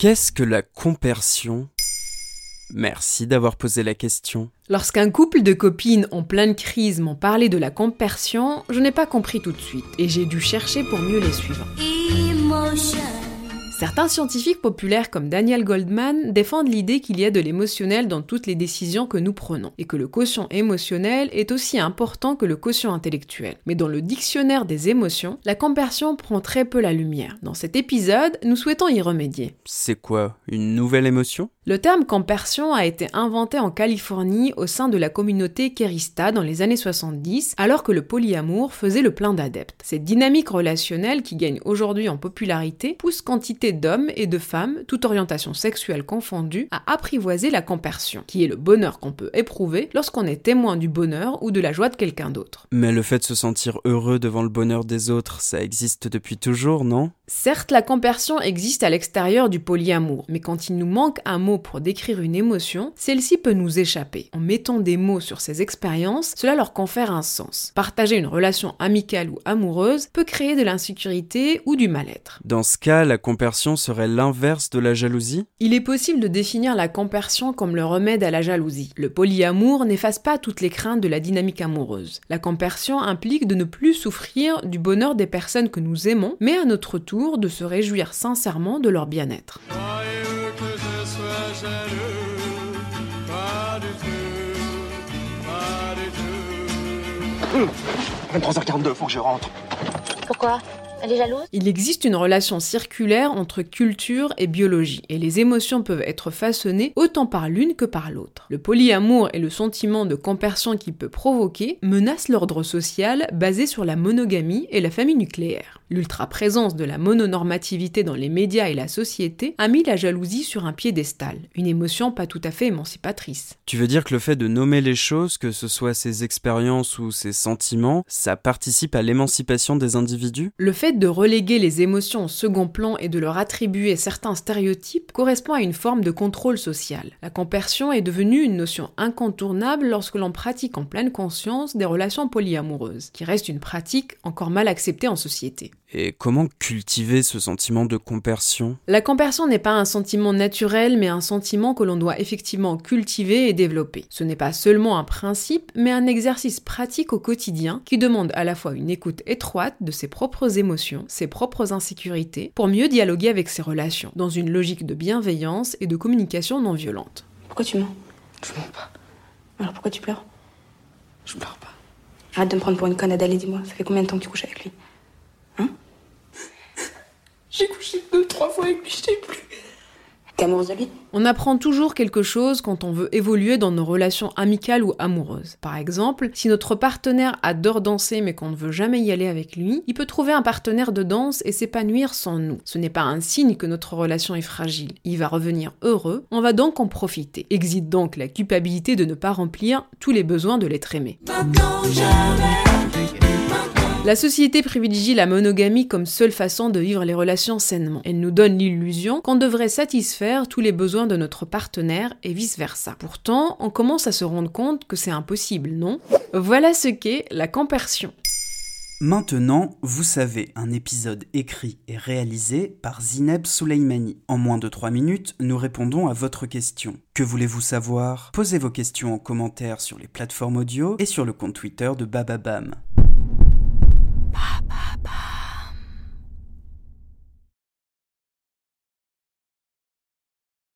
Qu'est-ce que la compersion? Merci d'avoir posé la question. Lorsqu'un couple de copines en pleine crise m'ont parlé de la compersion, je n'ai pas compris tout de suite et j'ai dû chercher pour mieux les suivre. Certains scientifiques populaires comme Daniel Goldman défendent l'idée qu'il y a de l'émotionnel dans toutes les décisions que nous prenons et que le quotient émotionnel est aussi important que le quotient intellectuel. Mais dans le dictionnaire des émotions, la compersion prend très peu la lumière. Dans cet épisode, nous souhaitons y remédier. C'est quoi Une nouvelle émotion? Le terme compersion a été inventé en Californie au sein de la communauté Kerista dans les années 70, alors que le polyamour faisait le plein d'adeptes. Cette dynamique relationnelle qui gagne aujourd'hui en popularité pousse quantité d'hommes et de femmes, toute orientation sexuelle confondue, à apprivoiser la compersion, qui est le bonheur qu'on peut éprouver lorsqu'on est témoin du bonheur ou de la joie de quelqu'un d'autre. Mais le fait de se sentir heureux devant le bonheur des autres, ça existe depuis toujours, non? Certes, la compersion existe à l'extérieur du polyamour, mais quand il nous manque un mot pour décrire une émotion, celle-ci peut nous échapper. En mettant des mots sur ces expériences, cela leur confère un sens. Partager une relation amicale ou amoureuse peut créer de l'insécurité ou du mal-être. Dans ce cas, la compersion serait l'inverse de la jalousie? Il est possible de définir la compersion comme le remède à la jalousie. Le polyamour n'efface pas toutes les craintes de la dynamique amoureuse. La compersion implique de ne plus souffrir du bonheur des personnes que nous aimons, mais à notre tour de se réjouir sincèrement de leur bien-être. 23h42, faut que je rentre. Pourquoi? Elle est jalouse? Il existe une relation circulaire entre culture et biologie, et les émotions peuvent être façonnées autant par l'une que par l'autre. Le polyamour et le sentiment de compersion qu'il peut provoquer menacent l'ordre social basé sur la monogamie et la famille nucléaire. L'ultra-présence de la mononormativité dans les médias et la société a mis la jalousie sur un piédestal, une émotion pas tout à fait émancipatrice. Tu veux dire que le fait de nommer les choses, que ce soit ses expériences ou ses sentiments, ça participe à l'émancipation des individus? Le fait de reléguer les émotions au second plan et de leur attribuer certains stéréotypes correspond à une forme de contrôle social. La compersion est devenue une notion incontournable lorsque l'on pratique en pleine conscience des relations polyamoureuses, qui reste une pratique encore mal acceptée en société. Et comment cultiver ce sentiment de compersion? La compersion n'est pas un sentiment naturel, mais un sentiment que l'on doit effectivement cultiver et développer. Ce n'est pas seulement un principe, mais un exercice pratique au quotidien qui demande à la fois une écoute étroite de ses propres émotions, ses propres insécurités, pour mieux dialoguer avec ses relations, dans une logique de bienveillance et de communication non violente. Pourquoi tu mens? Je mens pas. Alors pourquoi tu pleures? Je pleure pas. Arrête de me prendre pour une conne, Adèle, et dis-moi, ça fait combien de temps que tu couches avec lui? Deux, trois fois avec lui, je sais plus. T'es amoureuse de lui On apprend toujours quelque chose quand on veut évoluer dans nos relations amicales ou amoureuses. Par exemple, si notre partenaire adore danser mais qu'on ne veut jamais y aller avec lui, il peut trouver un partenaire de danse et s'épanouir sans nous. Ce n'est pas un signe que notre relation est fragile. Il va revenir heureux, on va donc en profiter. Existe donc la culpabilité de ne pas remplir tous les besoins de l'être aimé. La société privilégie la monogamie comme seule façon de vivre les relations sainement. Elle nous donne l'illusion qu'on devrait satisfaire tous les besoins de notre partenaire et vice-versa. Pourtant, on commence à se rendre compte que c'est impossible, non? Voilà ce qu'est la compersion. Maintenant, vous savez, un épisode écrit et réalisé par Zineb Souleimani. En moins de 3 minutes, nous répondons à votre question. Que voulez-vous savoir? Posez vos questions en commentaire sur les plateformes audio et sur le compte Twitter de Bababam. Ba, ba, ba.